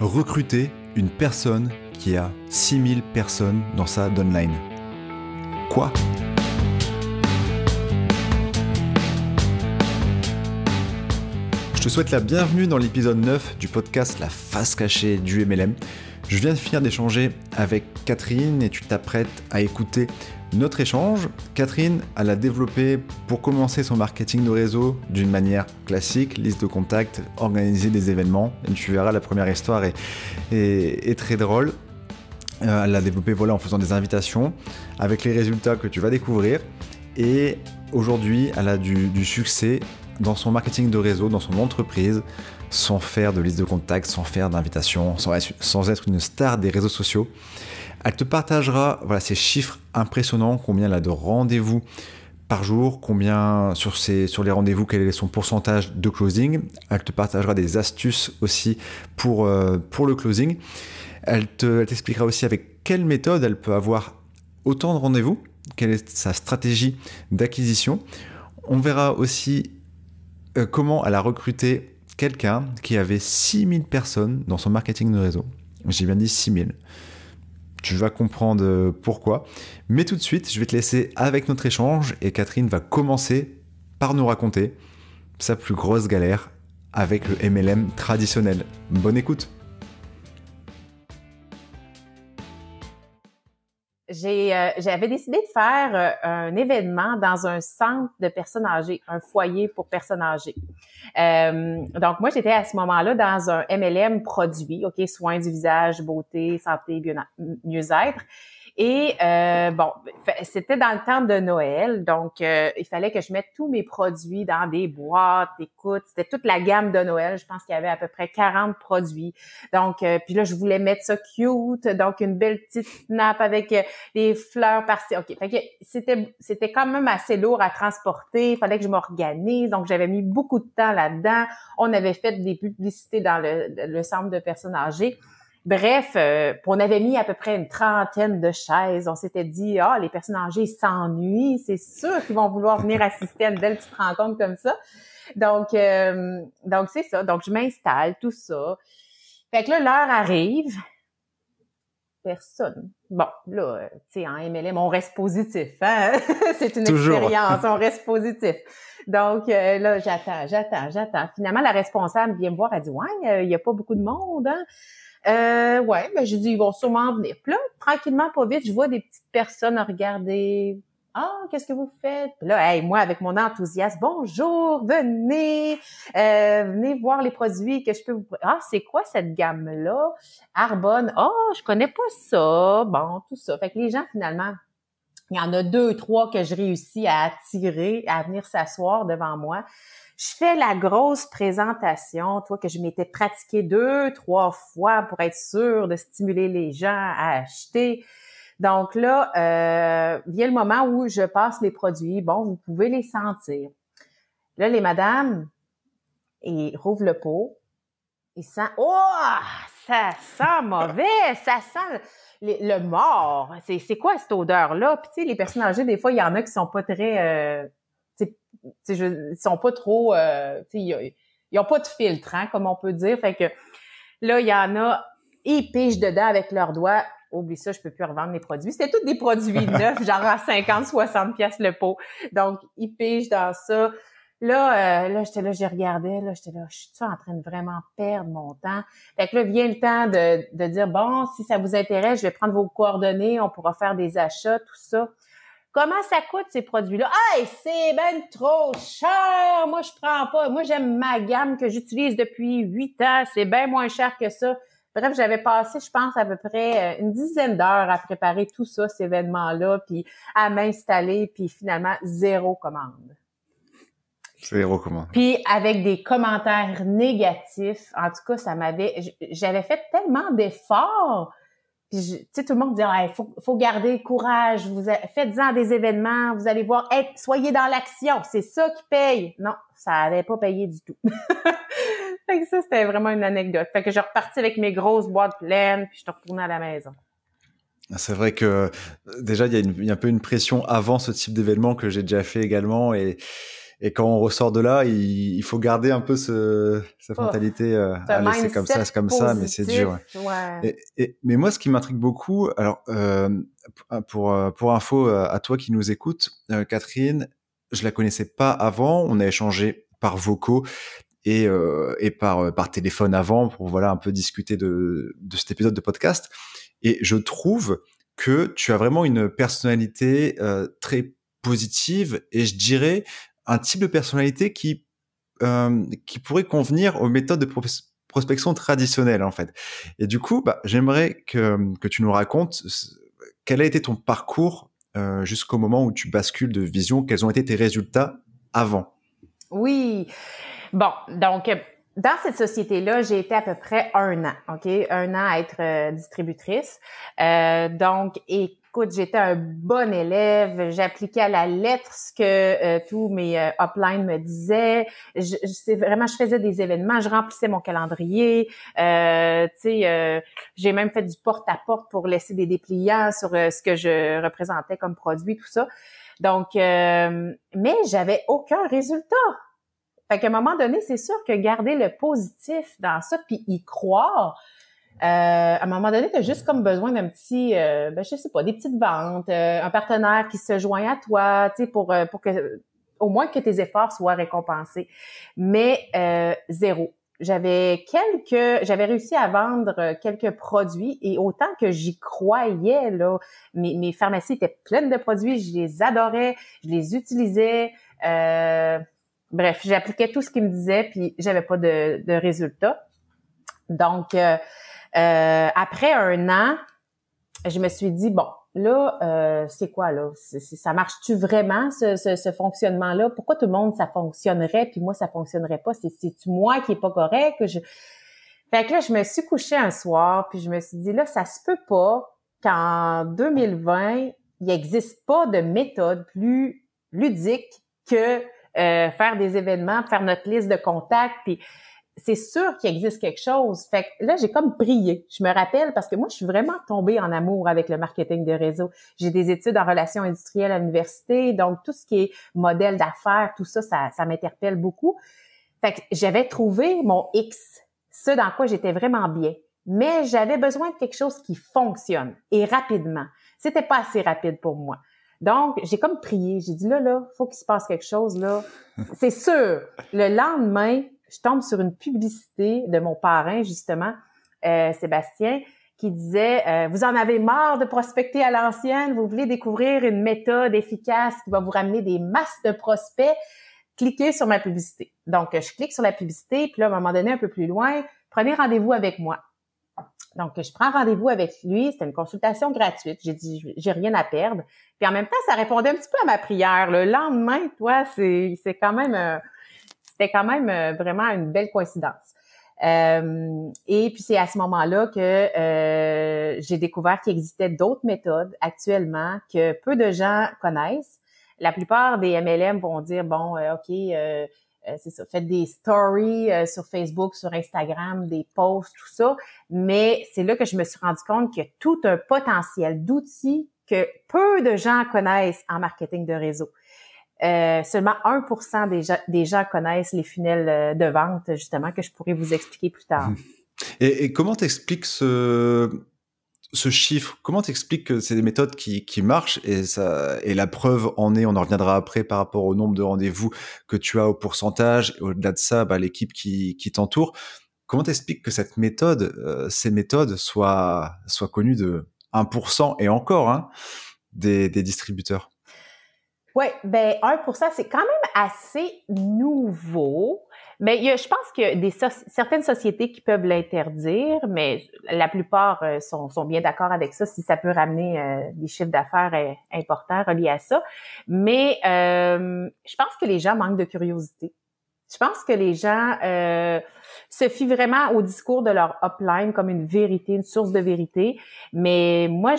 recruter une personne qui a 6000 personnes dans sa downline. Quoi? Je te souhaite la bienvenue dans l'épisode 9 du podcast La face cachée du MLM. Je viens de finir d'échanger avec Catherine et tu t'apprêtes à écouter notre échange. Catherine, elle a développé pour commencer son marketing de réseau d'une manière classique, liste de contacts, organiser des événements. Et tu verras, la première histoire est, très drôle. Euh, elle l'a développé voilà, en faisant des invitations avec les résultats que tu vas découvrir. Et aujourd'hui, elle a du succès dans son marketing de réseau, dans son entreprise, sans faire de liste de contacts, sans faire d'invitation, sans, être une star des réseaux sociaux. Elle te partagera voilà, ces chiffres impressionnants, combien elle a de rendez-vous par jour, combien sur, sur les rendez-vous, quel est son pourcentage de closing. Elle te partagera des astuces aussi pour, euh, pour le closing. Elle t'expliquera aussi avec quelle méthode elle peut avoir autant de rendez-vous, quelle est sa stratégie d'acquisition. On verra aussi euh, comment elle a recruté quelqu'un qui avait 6000 personnes dans son marketing de réseau. J'ai bien dit 6000. Tu vas comprendre euh, pourquoi. Mais tout de suite, je vais te laisser avec notre échange et Catherine va commencer par nous raconter sa plus grosse galère avec le MLM traditionnel. Bonne écoute Euh, j'avais décidé de faire euh, un événement dans un centre de personnes âgées, un foyer pour personnes âgées. Euh, donc moi j'étais à ce moment-là dans un MLM produit, ok, soins du visage, beauté, santé, mieux-être. Et euh, bon, c'était dans le temps de Noël, donc euh, il fallait que je mette tous mes produits dans des boîtes. Écoute, c'était toute la gamme de Noël. Je pense qu'il y avait à peu près 40 produits. Donc, euh, puis là, je voulais mettre ça cute, donc une belle petite nappe avec des fleurs par-ci. OK, fait que c'était c'était quand même assez lourd à transporter. Il fallait que je m'organise, donc j'avais mis beaucoup de temps là-dedans. On avait fait des publicités dans le, le centre de personnes âgées. Bref, euh, on avait mis à peu près une trentaine de chaises. On s'était dit, ah, les personnes âgées s'ennuient, c'est sûr qu'ils vont vouloir venir assister à une belle petite rencontre comme ça. Donc, euh, donc c'est ça. Donc, je m'installe, tout ça. Fait que là, l'heure arrive. Personne. Bon, là, euh, tu sais, en MLM, on reste positif. Hein? c'est une expérience, on reste positif. Donc là, j'attends, j'attends, j'attends. Finalement, la responsable vient me voir, elle dit, ouais, il n'y a pas beaucoup de monde, hein? Euh, ouais, ben j'ai ils vont sûrement venir. Puis là, tranquillement, pas vite, je vois des petites personnes à regarder. Ah, qu'est-ce que vous faites? Puis là, hey, moi, avec mon enthousiasme, bonjour, venez, euh, venez voir les produits que je peux vous. Ah, c'est quoi cette gamme-là? Arbonne. Oh, je connais pas ça. Bon, tout ça. Fait que les gens, finalement, il y en a deux, trois que je réussis à attirer, à venir s'asseoir devant moi. Je fais la grosse présentation, toi, que je m'étais pratiqué deux, trois fois pour être sûr de stimuler les gens à acheter. Donc là, euh, vient le moment où je passe les produits. Bon, vous pouvez les sentir. Là, les madames, ils rouvrent le pot. Ils sentent, oh, ça sent mauvais, ça sent le, mort. C'est quoi cette odeur-là? Puis tu sais, les personnes âgées, des fois, il y en a qui sont pas très... Euh, je, ils sont pas trop, euh, ils, ils ont pas de filtre, hein, comme on peut dire. Fait que là, il y en a, ils pigent dedans avec leurs doigts. Oublie ça, je peux plus revendre mes produits. C'était tous des produits neufs, genre à 50, 60 pièces le pot. Donc, ils pigent dans ça. Là, euh, là, j'étais là, j'ai regardé, là, j'étais là, je suis en train de vraiment perdre mon temps. Fait que là, vient le temps de, de dire, bon, si ça vous intéresse, je vais prendre vos coordonnées, on pourra faire des achats, tout ça. Comment ça coûte ces produits-là? Hey, c'est ben trop cher! Moi, je prends pas. Moi, j'aime ma gamme que j'utilise depuis huit ans. C'est bien moins cher que ça. Bref, j'avais passé, je pense, à peu près euh, une dizaine d'heures à préparer tout ça, cet événement-là, puis à m'installer, puis finalement, zéro commande. Zéro commande. Puis avec des commentaires négatifs, en tout cas, ça m'avait... J'avais fait tellement d'efforts puis, tu sais, tout le monde dit, il faut, garder courage, vous faites-en des événements, vous allez voir, soyez dans l'action, c'est ça qui paye. Non, ça n'avait pas payé du tout. fait que ça, c'était vraiment une anecdote. Fait que je reparti avec mes grosses boîtes pleines, puis je suis retournée à la maison. C'est vrai que déjà, il y, a un peu une pression avant ce type d'événement que j'ai déjà fait également. Et quand on ressort de là, il, faut garder un peu ce, cette oh, mentalité. Euh, allez, c'est comme ça, c'est comme ça, mais c'est dur. Ouais. Et, mais moi, ce qui m'intrigue beaucoup, alors euh, pour pour info à toi qui nous écoute, Catherine, je la connaissais pas avant. On a échangé par vocaux et, euh, et par, par téléphone avant pour voilà un peu discuter de, de cet épisode de podcast. Et je trouve que tu as vraiment une personnalité euh, très positive et je dirais un type de personnalité qui euh, qui pourrait convenir aux méthodes de prospection traditionnelles en fait. Et du coup, bah, j'aimerais que, que tu nous racontes quel a été ton parcours euh, jusqu'au moment où tu bascules de vision, quels ont été tes résultats avant? Oui. Bon, donc dans cette société-là, j'ai été à peu près un an, OK? Un an à être euh, distributrice. Euh, donc, écoute, j'étais un bon élève. J'appliquais à la lettre ce que euh, tous mes euh, uplines me disaient. Je, je, vraiment, je faisais des événements, je remplissais mon calendrier. Euh, sais, j'ai même fait du porte-à-porte pour laisser des dépliants sur ce que je représentais comme produit, tout ça. Donc, mais j'avais aucun résultat. Fait qu'à un moment donné, c'est sûr que garder le positif dans ça, puis y croire, euh, à un moment donné, tu as juste comme besoin d'un petit, euh, ben, je sais pas, des petites ventes, euh, un partenaire qui se joint à toi, tu sais, pour, euh, pour que au moins que tes efforts soient récompensés. Mais zéro. J'avais quelques, j'avais réussi à vendre quelques produits et autant que j'y croyais là, mes, mes pharmacies étaient pleines de produits, je les adorais, je les utilisais. Euh, bref, j'appliquais tout ce qu'il me disait, puis j'avais pas de, de résultat. Donc, euh, euh, après un an, je me suis dit, bon, là, euh, c'est quoi là? ça marche-tu vraiment, ce, ce, fonctionnement-là? Pourquoi tout le monde, ça fonctionnerait, puis moi, ça fonctionnerait pas? C'est-tu moi qui est pas correct? Fait que là, je me suis couchée un soir, puis je me suis dit, là, ça se peut pas qu'en 2020, il n'existe pas de méthode plus ludique que euh, faire des événements, faire notre liste de contacts, puis c'est sûr qu'il existe quelque chose. Fait que là, j'ai comme prié. Je me rappelle parce que moi, je suis vraiment tombée en amour avec le marketing de réseau. J'ai des études en relations industrielles à l'université, donc tout ce qui est modèle d'affaires, tout ça, ça, ça m'interpelle beaucoup. Fait que j'avais trouvé mon X, ce dans quoi j'étais vraiment bien. Mais j'avais besoin de quelque chose qui fonctionne et rapidement. C'était pas assez rapide pour moi. Donc, j'ai comme prié. J'ai dit, là, là, faut qu'il se passe quelque chose, là. C'est sûr. Le lendemain, je tombe sur une publicité de mon parrain, justement, euh, Sébastien, qui disait euh, Vous en avez marre de prospecter à l'ancienne, vous voulez découvrir une méthode efficace qui va vous ramener des masses de prospects, cliquez sur ma publicité. Donc, je clique sur la publicité, puis là, à un moment donné, un peu plus loin, prenez rendez-vous avec moi. Donc, je prends rendez-vous avec lui. C'était une consultation gratuite. J'ai dit, j'ai rien à perdre. Puis en même temps, ça répondait un petit peu à ma prière. Le lendemain, toi, c'est, c'est quand même, euh, c'était quand même euh, vraiment une belle coïncidence. Euh, et puis c'est à ce moment-là que j'ai découvert qu'il existait d'autres méthodes actuellement que peu de gens connaissent. La plupart des MLM vont dire bon, ok, euh, c'est ça, faites des stories euh, sur Facebook, sur Instagram, des posts, tout ça. Mais c'est là que je me suis rendu compte qu'il y a tout un potentiel d'outils que peu de gens connaissent en marketing de réseau. Euh, seulement 1% des gens, des gens connaissent les funnels de vente, justement, que je pourrais vous expliquer plus tard. Et, comment t'expliques ce, chiffre, comment t'expliques que c'est des méthodes qui, marchent et la preuve en est, on en reviendra après par rapport au nombre de rendez-vous que tu as au pourcentage au-delà de ça, bah, l'équipe qui, t'entoure. Comment t'expliques que cette méthode, euh, ces méthodes soient connues de 1% et encore hein, des distributeurs? Oui, ben 1%, c'est quand même assez nouveau. Mais il y a, je pense qu'il y a des certaines sociétés qui peuvent l'interdire, mais la plupart euh, sont, sont bien d'accord avec ça si ça peut ramener euh, des chiffres d'affaires euh, importants reliés à ça. Mais je pense que les gens manquent de curiosité. Je pense que les gens se fient vraiment au discours de leur upline comme une vérité, une source de vérité. Mais moi,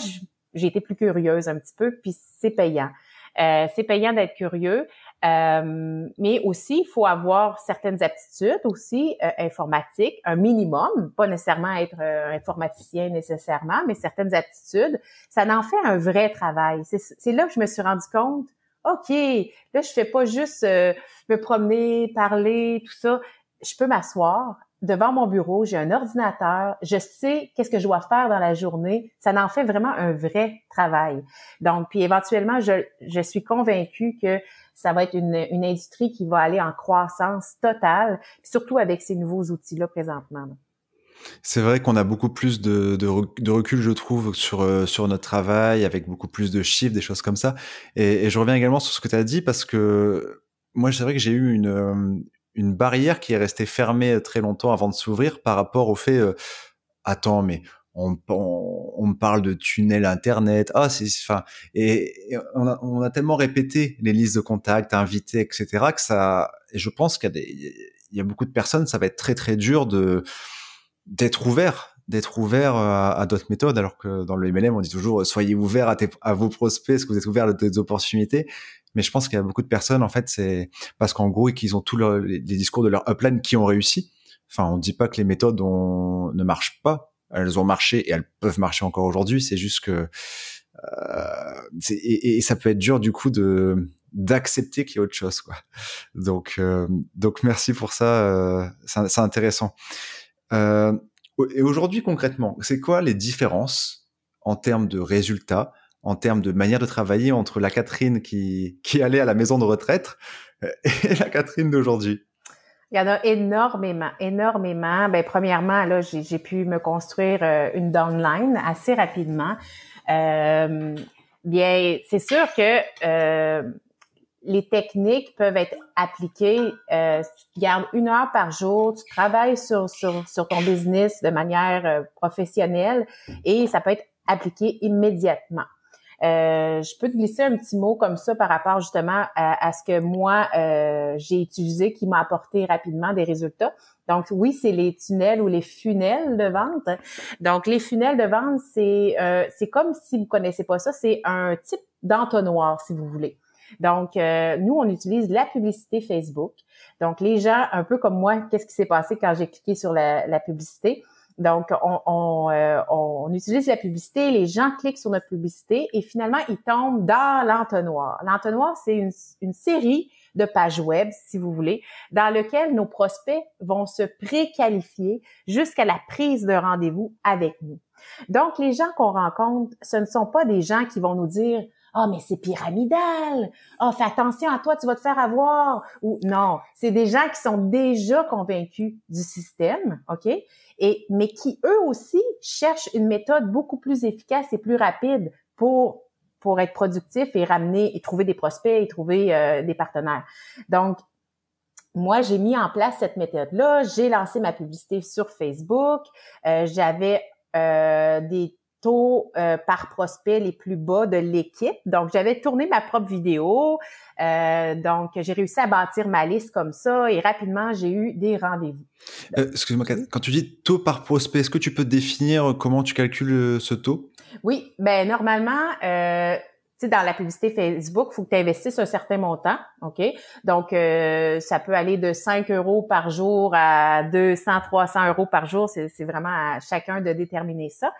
j'ai été plus curieuse un petit peu, puis c'est payant. C'est payant d'être curieux. Euh, mais aussi, il faut avoir certaines aptitudes aussi euh, informatiques, un minimum, pas nécessairement être euh, informaticien nécessairement, mais certaines aptitudes. Ça en fait un vrai travail. C'est là que je me suis rendu compte, OK, là, je fais pas juste euh, me promener, parler, tout ça. Je peux m'asseoir devant mon bureau, j'ai un ordinateur, je sais qu'est-ce que je dois faire dans la journée. Ça en fait vraiment un vrai travail. Donc, puis éventuellement, je, je suis convaincue que ça va être une, une industrie qui va aller en croissance totale, surtout avec ces nouveaux outils-là présentement. C'est vrai qu'on a beaucoup plus de, de, recul, je trouve, sur, euh, sur notre travail, avec beaucoup plus de chiffres, des choses comme ça. Et, je reviens également sur ce que tu as dit, parce que moi, c'est vrai que j'ai eu une, euh, une barrière qui est restée fermée très longtemps avant de s'ouvrir par rapport au fait, euh, attends, mais on, on, me parle de tunnel internet, ah c'est, enfin, et, on, a, on, a, tellement répété les listes de contacts, invités, etc. que ça, et je pense qu'il y a y a beaucoup de personnes, ça va être très très dur de d'être ouvert, d'être ouvert euh, à, d'autres méthodes, alors que dans le MLM, on dit toujours soyez ouvert à, vos prospects, est-ce que vous êtes ouvert à des opportunités? Mais je pense qu'il y a beaucoup de personnes, en fait, c'est parce qu'en gros, qu'ils ont tous les, discours de leur upline qui ont réussi. Enfin, on dit pas que les méthodes ne marchent pas. Elles ont marché et elles peuvent marcher encore aujourd'hui. C'est juste que euh, et, et, ça peut être dur du coup de d'accepter qu'il y a autre chose quoi. Donc euh, donc merci pour ça, euh, c'est intéressant. Euh, et aujourd'hui, concrètement, c'est quoi les différences en termes de résultats, en termes de manière de travailler entre la Catherine qui, allait à la maison de retraite euh, et la Catherine d'aujourd'hui? Il y en a énormément, énormément. Ben, premièrement, là, j'ai pu me construire euh, une downline assez rapidement. Euh, bien, c'est sûr que les techniques peuvent être appliquées. Tu gardes une heure par jour, tu travailles sur, sur, ton business de manière professionnelle et ça peut être appliqué immédiatement. Euh, je peux te glisser un petit mot comme ça par rapport justement à, ce que moi euh, j'ai utilisé qui m'a apporté rapidement des résultats. Donc oui, c'est les tunnels ou les funnels de vente. Donc les funnels de vente, c'est euh, c'est comme si vous connaissez pas ça, c'est un type d'entonnoir si vous voulez. Donc, euh, nous, on utilise la publicité Facebook. Donc, les gens, un peu comme moi, qu'est-ce qui s'est passé quand j'ai cliqué sur la, publicité? Donc, on, euh, on, utilise la publicité, les gens cliquent sur notre publicité et finalement, ils tombent dans l'entonnoir. L'entonnoir, c'est une, une, série de pages web, si vous voulez, dans lequel nos prospects vont se préqualifier jusqu'à la prise de rendez-vous avec nous. Donc, les gens qu'on rencontre, ce ne sont pas des gens qui vont nous dire ah, mais c'est pyramidal. Ah, fais attention à toi, tu vas te faire avoir. Ou non, c'est des gens qui sont déjà convaincus du système, OK? Et, mais qui, eux aussi, cherchent une méthode beaucoup plus efficace et plus rapide pour pour être productif et ramener et trouver des prospects et trouver euh, des partenaires. Donc, moi, j'ai mis en place cette méthode-là. J'ai lancé ma publicité sur Facebook. Euh, J'avais euh, des taux euh, par prospect les plus bas de l'équipe. Donc, j'avais tourné ma propre vidéo. Euh, donc, j'ai réussi à bâtir ma liste comme ça et rapidement, j'ai eu des rendez-vous. Euh, excuse-moi, quand tu dis taux par prospect, est-ce que tu peux définir comment tu calcules ce taux? Oui, ben normalement, euh, dans la publicité Facebook, il faut que tu investisses un certain montant, OK? Donc, ça peut aller de 5 euros par jour à 200, 300 euros par jour. C'est vraiment à chacun de déterminer ça.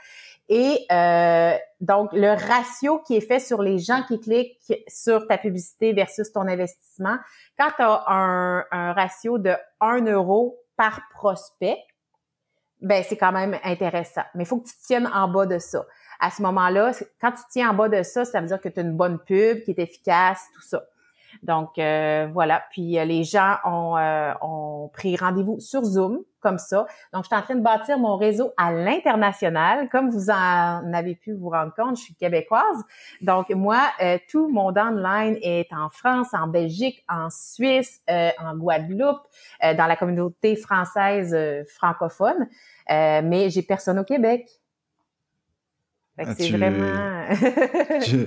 Et euh, donc, le ratio qui est fait sur les gens qui cliquent sur ta publicité versus ton investissement, quand tu as un, ratio de 1 euro par prospect, ben c'est quand même intéressant. Mais il faut que tu tiennes en bas de ça. À ce moment-là, quand tu tiens en bas de ça, ça veut dire que tu as une bonne pub qui est efficace, tout ça. Donc euh, voilà. Puis euh, les gens ont, euh, ont pris rendez-vous sur Zoom comme ça. Donc je suis en train de bâtir mon réseau à l'international. Comme vous en avez pu vous rendre compte, je suis québécoise. Donc moi, tout mon downline est en France, en Belgique, en Suisse, en Guadeloupe, dans la communauté française francophone. mais j'ai personne au Québec. Ah, c'est vraiment.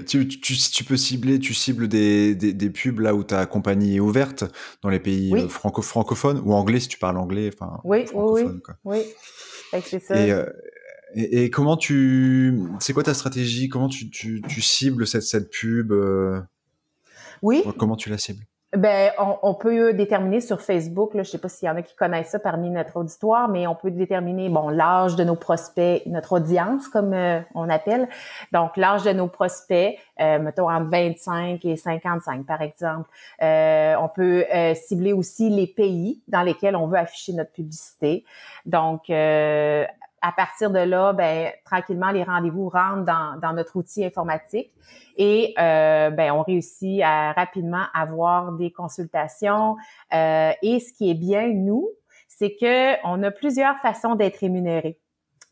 tu, tu, tu, peux cibler, tu cibles des, des, des, pubs là où ta compagnie est ouverte dans les pays euh, franco francophones ou anglais si tu parles anglais. Enfin, oui, oui, oui. c'est ça. Euh, et, et, comment tu. C'est quoi ta stratégie? Comment tu, tu, tu cibles cette, cette pub euh, Oui. Comment tu la cibles? Ben, on, peut déterminer sur Facebook, là, je sais pas s'il y en a qui connaissent ça parmi notre auditoire, mais on peut déterminer bon l'âge de nos prospects, notre audience comme euh, on appelle. Donc l'âge de nos prospects, euh, mettons entre 25 et 55 par exemple. Euh, on peut euh, cibler aussi les pays dans lesquels on veut afficher notre publicité. Donc à partir de là, ben, tranquillement, les rendez-vous rentrent dans, dans notre outil informatique et euh, ben, on réussit à rapidement avoir des consultations. Euh, et ce qui est bien, nous, c'est que on a plusieurs façons d'être rémunérés.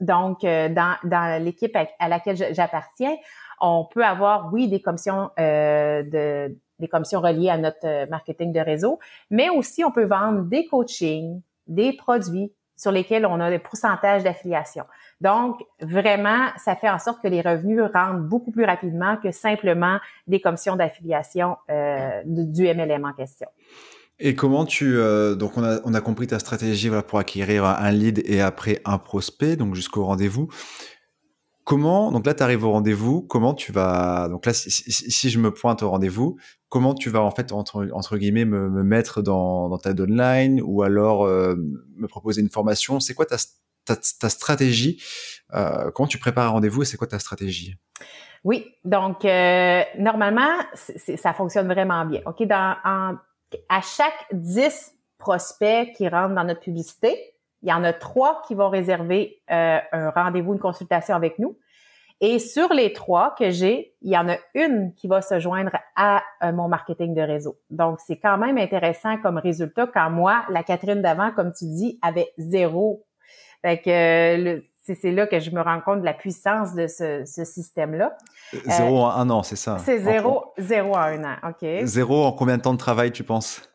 Donc, euh, dans, dans l'équipe à, laquelle j'appartiens, on peut avoir, oui, des commissions euh, de des commissions reliées à notre marketing de réseau, mais aussi on peut vendre des coachings, des produits, sur lesquels on a des pourcentages d'affiliation. Donc, vraiment, ça fait en sorte que les revenus rentrent beaucoup plus rapidement que simplement des commissions d'affiliation euh, du MLM en question. Et comment tu euh, donc on a on a compris ta stratégie voilà, pour acquérir un lead et après un prospect donc jusqu'au rendez-vous. Comment donc là tu arrives au rendez-vous comment tu vas donc là si, je me pointe au rendez-vous comment tu vas en fait entre, entre guillemets me, me mettre dans, dans, ta deadline ou alors euh, me proposer une formation? C'est quoi ta, ta, ta stratégie? Euh, Comment tu prépares un rendez-vous et c'est quoi ta stratégie? Oui, donc euh, normalement ça fonctionne vraiment bien. Ok, dans en, à chaque 10 prospects qui rentrent dans notre publicité, il y en a trois qui vont réserver euh, un rendez-vous, une consultation avec nous. Et sur les trois que j'ai, il y en a une qui va se joindre à euh, mon marketing de réseau. Donc, c'est quand même intéressant comme résultat quand moi, la Catherine d'avant, comme tu dis, avait zéro. Fait que c'est là que je me rends compte de la puissance de ce, système-là. Zéro en un an, c'est ça? C'est zéro, zéro en un an, OK. Zéro en combien de temps de travail, tu penses?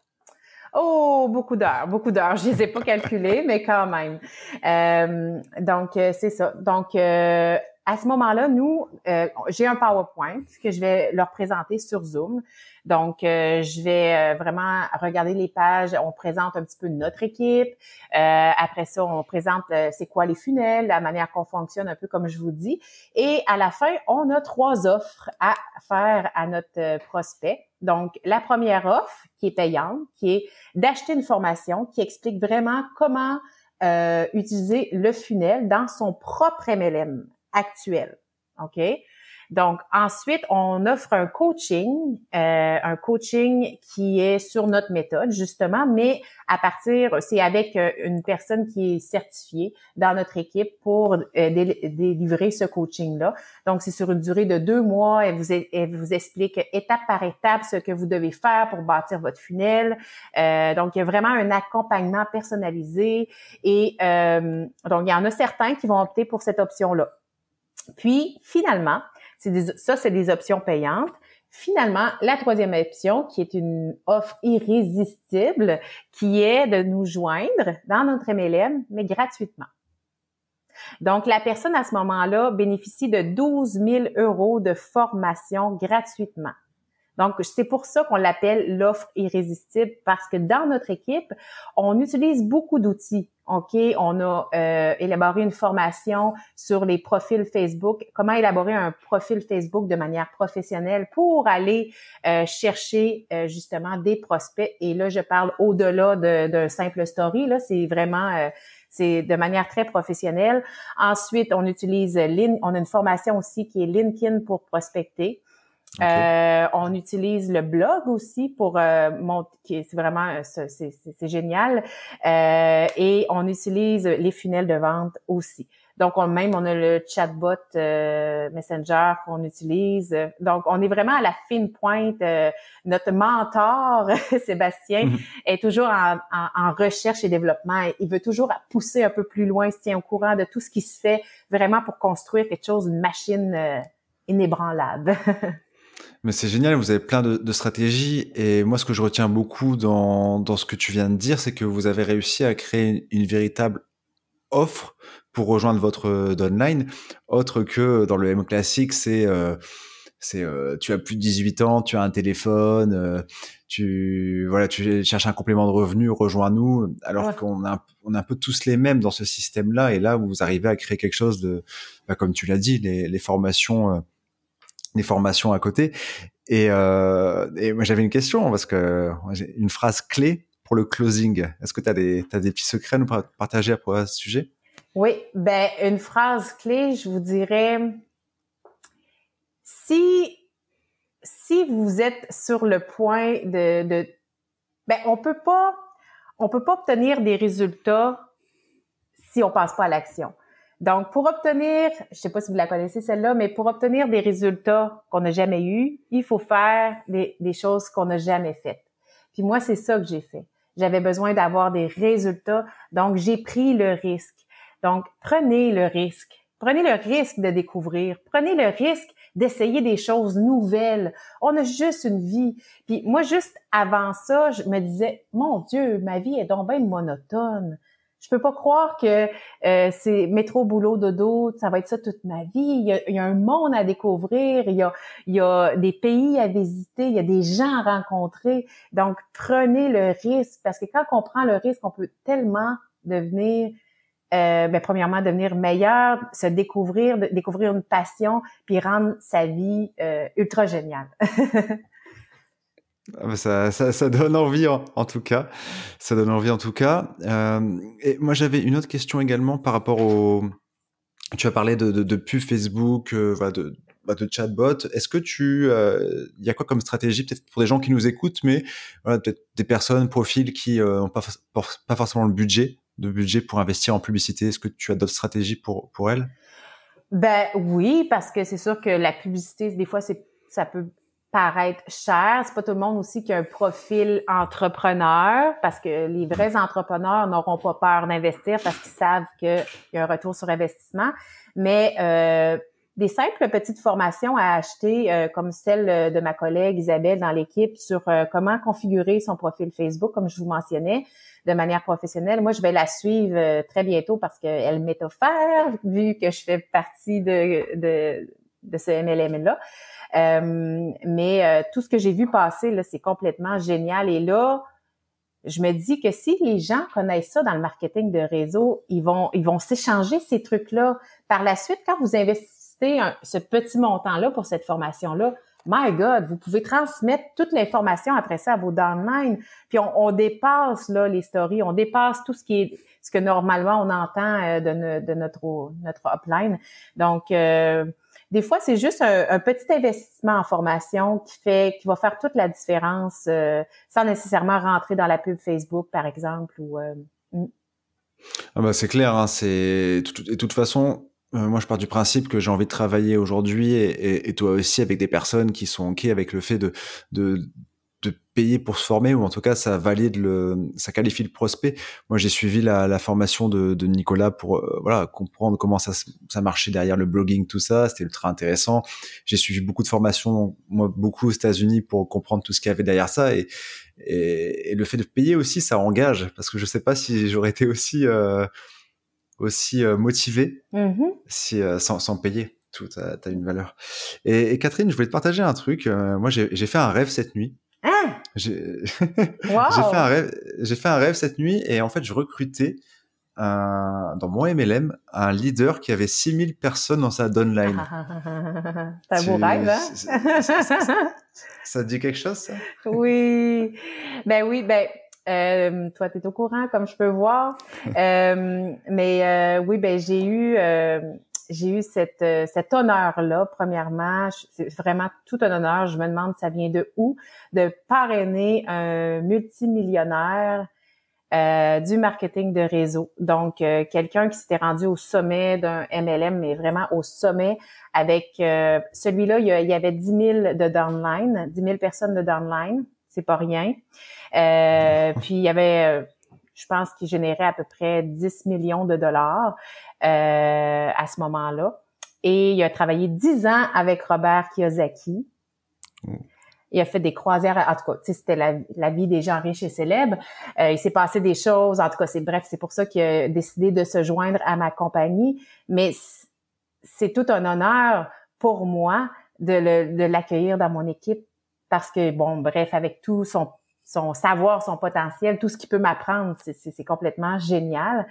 Oh, beaucoup d'heures, beaucoup d'heures. Je les ai pas calculées, mais quand même. Euh, donc, euh, c'est ça. Donc, euh, à ce moment-là, nous, euh, j'ai un PowerPoint que je vais leur présenter sur Zoom. Donc, euh, je vais euh, vraiment regarder les pages. On présente un petit peu notre équipe. après ça, on présente c'est quoi les funnels, la manière qu'on fonctionne, un peu comme je vous dis. Et à la fin, on a trois offres à faire à notre prospect. Donc, la première offre qui est payante, qui est d'acheter une formation qui explique vraiment comment utiliser le funnel dans son propre MLM actuel. OK? Donc, ensuite, on offre un coaching, euh, un coaching qui est sur notre méthode, justement, mais à partir, c'est avec euh, une personne qui est certifiée dans notre équipe pour euh, délivrer ce coaching-là. Donc, c'est sur une durée de deux mois. Elle vous, elle vous explique étape par étape ce que vous devez faire pour bâtir votre funnel. donc, il y a vraiment un accompagnement personnalisé. Et donc, il y en a certains qui vont opter pour cette option-là. Puis, finalement, ça, c'est des options payantes. Finalement, la troisième option, qui est une offre irrésistible, qui est de nous joindre dans notre MLM, mais gratuitement. Donc, la personne à ce moment-là bénéficie de 12 000 euros de formation gratuitement. Donc, c'est pour ça qu'on l'appelle l'offre irrésistible parce que dans notre équipe, on utilise beaucoup d'outils. OK, on a euh, élaboré une formation sur les profils Facebook, comment élaborer un profil Facebook de manière professionnelle pour aller euh, chercher euh, justement des prospects? Et là, je parle au-delà d'un simple story. Là, c'est vraiment c'est de manière très professionnelle. Ensuite, on utilise on a une formation aussi qui est LinkedIn pour prospecter. Euh, on utilise le blog aussi pour euh, monter, c'est vraiment euh, c'est génial. Euh, et on utilise les funnels de vente aussi. Donc on, même on a le chatbot euh, Messenger qu'on utilise. Donc on est vraiment à la fine pointe. notre mentor Sébastien mhm. est toujours en, en, recherche et développement. Il veut toujours pousser un peu plus loin, se tient au courant de tout ce qui se fait vraiment pour construire quelque chose, une machine inébranlable. Mais c'est génial, vous avez plein de, de, stratégies. Et moi, ce que je retiens beaucoup dans, dans ce que tu viens de dire, c'est que vous avez réussi à créer une, véritable offre pour rejoindre votre downline, autre que dans le M classique, c'est euh, c'est euh, tu as plus de 18 ans, tu as un téléphone, euh, tu voilà, tu cherches un complément de revenu, rejoins-nous. Alors qu'on a on a un peu tous les mêmes dans ce système-là, et là vous arrivez à créer quelque chose de, bah, comme tu l'as dit, les, les formations des formations à côté. Et, euh, et moi, j'avais une question parce que j'ai une phrase clé pour le closing. Est-ce que tu as des, as des petits secrets à nous partager à propos de ce sujet? Oui, ben une phrase clé, je vous dirais si si vous êtes sur le point de, de ben on peut pas on peut pas obtenir des résultats si on passe pas à l'action. Donc, pour obtenir, je sais pas si vous la connaissez celle-là, mais pour obtenir des résultats qu'on n'a jamais eus, il faut faire des, choses qu'on n'a jamais faites. Puis moi, c'est ça que j'ai fait. J'avais besoin d'avoir des résultats, donc j'ai pris le risque. Donc, prenez le risque. Prenez le risque de découvrir. Prenez le risque d'essayer des choses nouvelles. On a juste une vie. Puis moi, juste avant ça, je me disais, mon Dieu, ma vie est donc bien monotone. Je peux pas croire que euh, c'est métro, boulot, dodo, ça va être ça toute ma vie. Il y a, un monde à découvrir, il y, a, il y a des pays à visiter, il y a des gens à rencontrer. Donc, prenez le risque parce que quand on prend le risque, on peut tellement devenir euh, ben, premièrement, devenir meilleur, se découvrir, découvrir une passion, puis rendre sa vie euh, ultra géniale. Ah, ça, ça, donne envie en, tout cas. Ça donne envie en tout cas. Euh, et moi j'avais une autre question également par rapport au. Tu as parlé de, de, pub Facebook, euh, de, bah, de chatbot. Est-ce que tu, euh, il y a quoi comme stratégie peut-être pour des gens qui nous écoutent, mais peut-être des personnes, profils qui n'ont pas, pas forcément le budget de budget pour investir en publicité? Est-ce que tu as d'autres stratégies pour, pour elles? Ben oui, parce que c'est sûr que la publicité, des fois, ça peut paraître cher. C'est pas tout le monde aussi qui a un profil entrepreneur, parce que les vrais entrepreneurs n'auront pas peur d'investir parce qu'ils savent qu'il y a un retour sur investissement. Mais euh, des simples petites formations à acheter, euh, comme celle de ma collègue Isabelle dans l'équipe sur euh, comment configurer son profil Facebook, comme je vous mentionnais de manière professionnelle. Moi, je vais la suivre euh, très bientôt parce qu'elle m'est offerte, vu que je fais partie de, de, de ce MLM-là. Euh, mais euh, tout ce que j'ai vu passer, là, c'est complètement génial. Et là, je me dis que si les gens connaissent ça dans le marketing de réseau, ils vont, ils vont s'échanger ces trucs-là. Par la suite, quand vous investissez ce petit montant-là pour cette formation-là, my God, vous pouvez transmettre toute l'information après ça à vos downlines. Puis on, on, dépasse là les stories, on dépasse tout ce qui est ce que normalement on entend euh, de, de, notre notre upline. Donc euh, des fois, c'est juste un, petit investissement en formation qui fait, qui va faire toute la différence, euh, sans nécessairement rentrer dans la pub Facebook, par exemple. Ou, hmm. ah bah c'est clair. Hein, c'est de toute façon, euh, moi, je pars du principe que j'ai envie de travailler aujourd'hui et, et, toi aussi avec des personnes qui sont ok avec le fait de, de payer pour se former ou en tout cas ça valide le, ça qualifie le prospect. Moi, j'ai suivi la, la, formation de, de Nicolas pour euh, voilà comprendre comment ça, ça marchait derrière le blogging, tout ça. C'était ultra intéressant. J'ai suivi beaucoup de formations, moi beaucoup aux États-Unis pour comprendre tout ce qu'il y avait derrière ça et, et, et, le fait de payer aussi, ça engage parce que je sais pas si j'aurais été aussi euh, aussi euh, motivé mm-hmm. si, euh, sans, sans, payer. Tout a, une valeur. Et, et, Catherine, je voulais te partager un truc. Euh, moi, j'ai fait un rêve cette nuit. Ah j'ai fait un rêve. J'ai fait un rêve cette nuit et en fait, je recrutais un, dans mon MLM un leader qui avait 6000 personnes dans sa downline. Un beau rêve, hein? ça, te dit quelque chose, ça? oui. Ben oui, ben euh, toi, tu es au courant, comme je peux voir. euh, mais euh, oui, ben j'ai eu j'ai eu cette, cet honneur-là, premièrement. C'est vraiment tout un honneur. Je me demande ça vient de où, de parrainer un multimillionnaire du marketing de réseau. Donc, quelqu'un qui s'était rendu au sommet d'un MLM, mais vraiment au sommet avec celui-là, il y, avait 10 000 de downline, 10 000 personnes de downline. C'est pas rien. Euh, puis il y avait, euh, je pense qu'il générait à peu près 10 millions de dollars euh, à ce moment-là. Et il a travaillé 10 ans avec Robert Kiyosaki. Mm. Il a fait des croisières, en tout cas, c'était la, vie des gens riches et célèbres. il s'est passé des choses, en tout cas, c'est bref, c'est pour ça qu'il a décidé de se joindre à ma compagnie. Mais c'est tout un honneur pour moi de l'accueillir dans mon équipe parce que, bon, bref, avec tout son son savoir, son potentiel, tout ce qu'il peut m'apprendre, c'est complètement génial.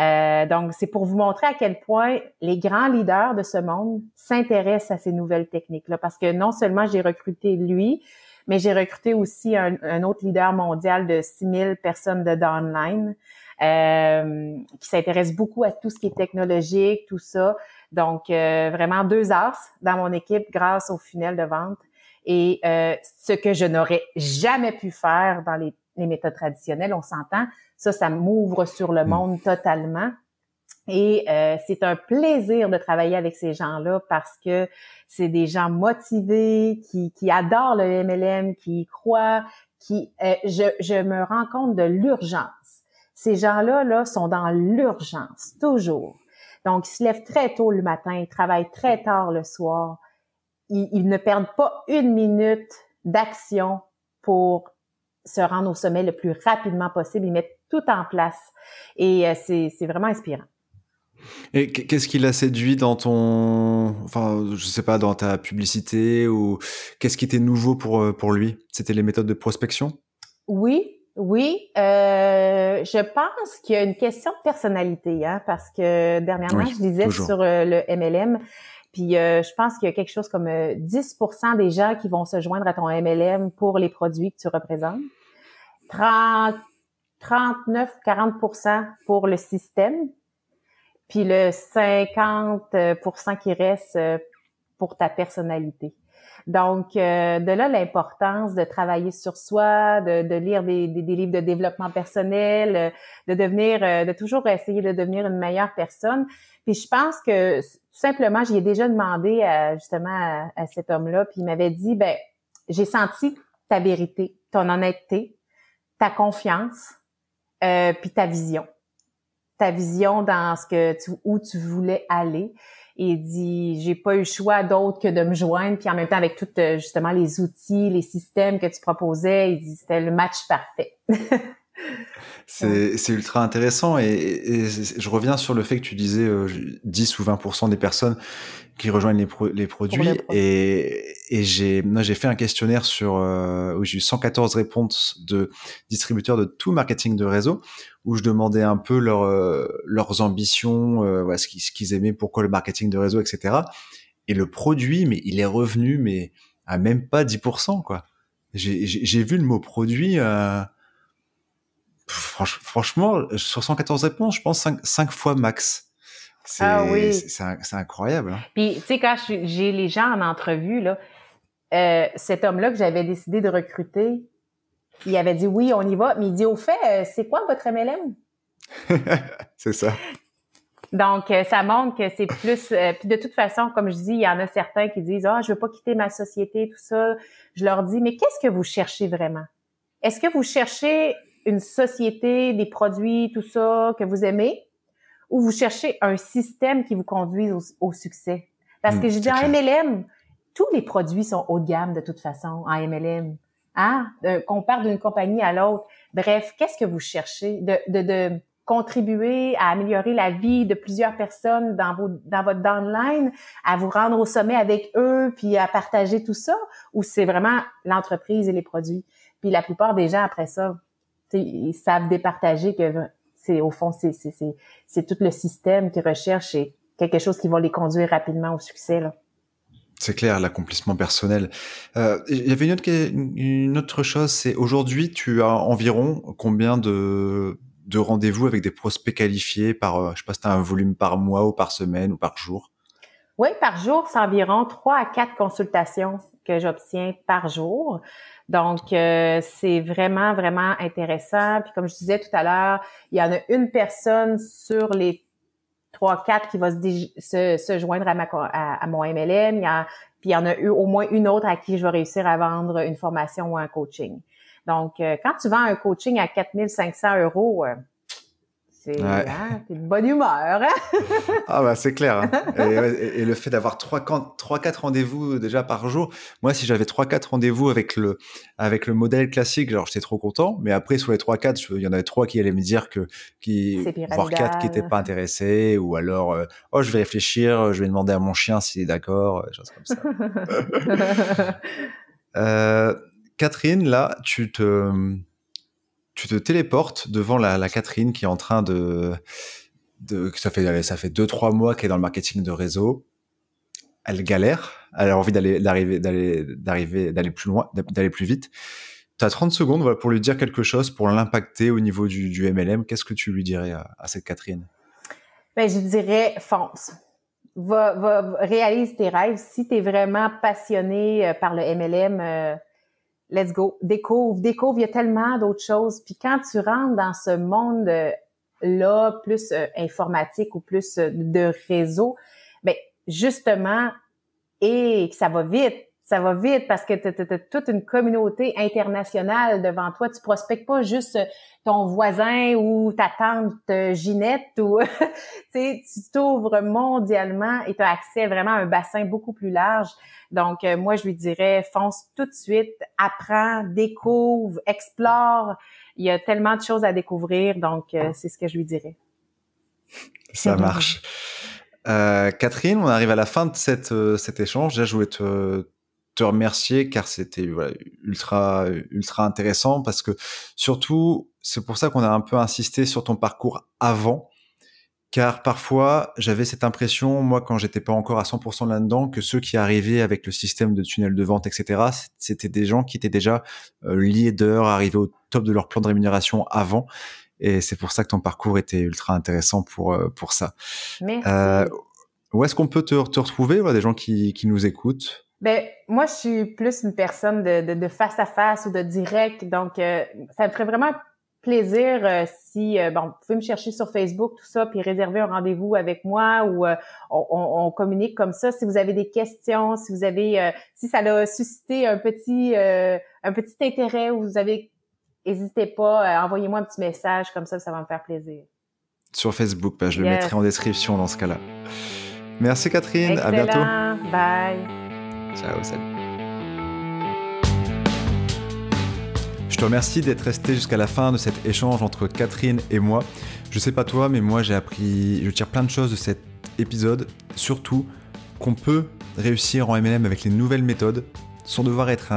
Euh, donc, c'est pour vous montrer à quel point les grands leaders de ce monde s'intéressent à ces nouvelles techniques-là, parce que non seulement j'ai recruté lui, mais j'ai recruté aussi un, autre leader mondial de 6000 personnes de downline euh, qui s'intéresse beaucoup à tout ce qui est technologique, tout ça. Donc, euh, vraiment deux as dans mon équipe grâce au funnel de vente. Et euh, ce que je n'aurais jamais pu faire dans les, les méthodes traditionnelles, on s'entend, ça, ça m'ouvre sur le mm. monde totalement. Et euh, c'est un plaisir de travailler avec ces gens-là parce que c'est des gens motivés, qui, qui adorent le MLM, qui y croient, qui euh, je, je me rends compte de l'urgence. Ces gens-là là sont dans l'urgence toujours. Donc ils se lèvent très tôt le matin, ils travaillent très tard le soir. Ils, ils ne perdent pas une minute d'action pour se rendre au sommet le plus rapidement possible. Ils mettent tout en place. Et euh, c'est vraiment inspirant. Et qu'est-ce qui l'a séduit dans ton, enfin, je sais pas, dans ta publicité ou qu'est-ce qui était nouveau pour euh, pour lui? C'était les méthodes de prospection? Oui, oui. Euh, je pense qu'il y a une question de personnalité, hein, parce que dernièrement, je disais sur le MLM, puis je pense qu'il y a quelque chose comme 10% des gens qui vont se joindre à ton MLM pour les produits que tu représentes. 30, 39-40% pour le système, puis le 50% qui reste euh, pour ta personnalité. Donc, euh, de là l'importance de travailler sur soi, de, de lire des, des, livres de développement personnel, euh, de devenir, de toujours essayer de devenir une meilleure personne. Puis je pense que simplement, j'y ai déjà demandé à, justement à, cet homme-là, puis il m'avait dit, ben, j'ai senti ta vérité, ton honnêteté, ta confiance, euh, puis ta vision. Ta vision dans ce que tu, où tu voulais aller. Et dit, j'ai pas eu choix d'autre que de me joindre, puis en même temps avec tous euh, justement les outils, les systèmes que tu proposais, il dit c'était le match parfait. C'est ultra intéressant et, je reviens sur le fait que tu disais 10 euh, ou 20% des personnes qui rejoignent les, les produits et, et j'ai j'ai fait un questionnaire sur euh, où j'ai eu 114 réponses de distributeurs de tout marketing de réseau où je demandais un peu leur, euh, leurs ambitions, euh, ce qu'ils aimaient, pourquoi le marketing de réseau, etc. Et le produit, mais il est revenu mais à même pas 10% quoi. J'ai vu le mot produit. Euh, franchement, sur 114 réponses, je pense 5, fois max. C'est ah oui. c'est incroyable. Hein. Puis, tu sais, quand j'ai les gens en entrevue, là, euh, cet homme-là que j'avais décidé de recruter, il avait dit oui, on y va, mais il dit au fait, euh, c'est quoi votre MLM? c'est ça. Donc, euh, ça montre que c'est plus. puis de toute façon, comme je dis, il y en a certains qui disent ah, je veux pas quitter ma société, tout ça. Je leur dis mais qu'est-ce que vous cherchez vraiment? Est-ce que vous cherchez une société, des produits, tout ça que vous aimez, ou vous cherchez un système qui vous conduise au, succès? Parce que hmm, je dis en MLM, tous les produits sont haut de gamme de toute façon en MLM. Hein? Qu'on part d'une compagnie à l'autre. Bref, qu'est-ce que vous cherchez? De, de, de, contribuer à améliorer la vie de plusieurs personnes dans, vos, dans votre downline, à vous rendre au sommet avec eux, puis à partager tout ça, ou c'est vraiment l'entreprise et les produits? Puis la plupart des gens, après ça, ils savent départager que c'est au fond c'est c'est c'est tout le système qui recherche et quelque chose qui va les conduire rapidement au succès là. C'est clair, l'accomplissement personnel. Euh, il y avait une autre, une autre chose, c'est aujourd'hui, tu as environ combien de, de rendez-vous avec des prospects qualifiés par, euh, je sais pas si tu as un volume par mois ou par semaine ou par jour? Oui, par jour, c'est environ trois à quatre consultations que j'obtiens par jour. Donc, euh, c'est vraiment, vraiment intéressant. Puis comme je disais tout à l'heure, il y en a une personne sur les trois, quatre qui va se, se, joindre à, ma, à, mon MLM. Il y a, puis il y en a eu au moins une autre à qui je vais réussir à vendre une formation ou un coaching. Donc, euh, quand tu vends un coaching à 4500 euros, euh, c'est hein, de bonne humeur. Hein? ah bah c'est clair. Hein. Et, le fait d'avoir trois trois quatre rendez-vous déjà par jour. Moi si j'avais trois quatre rendez-vous avec le avec le modèle classique, alors j'étais trop content, mais après sur les trois quatre, il y en avait trois qui allaient me dire que qui voire quatre qui étaient pas intéressés ou alors euh, oh je vais réfléchir, je vais demander à mon chien s'il est d'accord, choses comme ça. euh, Catherine, là, tu te, tu te téléportes devant la, Catherine qui est en train de, ça fait ça fait deux trois mois qu'elle est dans le marketing de réseau. Elle galère, elle a envie d'aller d'arriver d'aller d'arriver d'aller plus loin, d'aller plus vite. Tu as 30 secondes pour lui dire quelque chose, pour l'impacter au niveau du, MLM. Qu'est-ce que tu lui dirais à, cette Catherine? Ben, Je dirais fonce. Va, réalise tes rêves. Si tu es vraiment passionné euh, par le MLM, let's go. Découvre, découvre. Il y a tellement d'autres choses. Puis quand tu rentres dans ce monde-là, plus euh, informatique ou plus de réseau, ben justement, et ça va vite ça va vite parce que tu as, toute une communauté internationale devant toi. Tu prospectes pas juste ton voisin ou ta tante euh, Ginette ou tu t'ouvres mondialement et tu as accès vraiment à un bassin beaucoup plus large. Donc euh, moi je lui dirais fonce tout de suite, apprends, découvre, explore. Il y a tellement de choses à découvrir donc euh, c'est ce que je lui dirais. Ça marche. Catherine, on arrive à la fin de cette, cet échange. Déjà, je voulais te, te remercier car c'était ultra ultra intéressant parce que surtout c'est pour ça qu'on a un peu insisté sur ton parcours avant car parfois j'avais cette impression moi quand j'étais pas encore à 100% là-dedans que ceux qui arrivaient avec le système de tunnel de vente etc c'était des gens qui étaient déjà euh, leaders arrivés au top de leur plan de rémunération avant et c'est pour ça que ton parcours était ultra intéressant pour euh, pour ça. Merci. Euh, où est-ce qu'on peut te, te retrouver voilà, des gens qui, qui nous écoutent? Ben moi, je suis plus une personne de, de, face à face ou de direct, donc euh, ça me ferait vraiment plaisir euh, si euh, bon, vous pouvez me chercher sur Facebook tout ça, puis réserver un rendez-vous avec moi ou on, on, communique comme ça. Si vous avez des questions, si vous avez, si ça a suscité un petit un petit intérêt ou vous avez, n'hésitez pas, envoyez-moi un petit message comme ça, ça va me faire plaisir. Sur Facebook, ben, je le mettrai en description dans ce cas-là. Merci Catherine, à bientôt. Bye. Ciao, salut. Je te remercie d'être resté jusqu'à la fin de cet échange entre Catherine et moi. Je sais pas toi, mais moi j'ai appris, je tire plein de choses de cet épisode, surtout qu'on peut réussir en MLM avec les nouvelles méthodes sans devoir être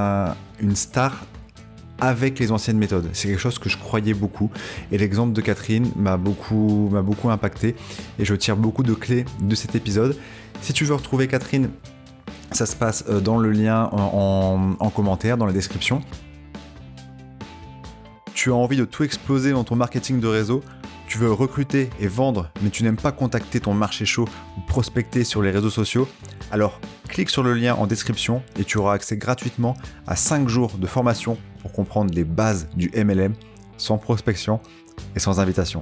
une star avec les anciennes méthodes. C'est quelque chose que je croyais beaucoup et l'exemple de Catherine m'a beaucoup, m'a beaucoup impacté et je tire beaucoup de clés de cet épisode. Si tu veux retrouver Catherine, ça se passe euh, dans le lien en, commentaire, dans la description. Tu as envie de tout exploser dans ton marketing de réseau, tu veux recruter et vendre, mais tu n'aimes pas contacter ton marché chaud ou prospecter sur les réseaux sociaux, alors clique sur le lien en description et tu auras accès gratuitement à 5 jours de formation pour comprendre les bases du MLM sans prospection et sans invitation.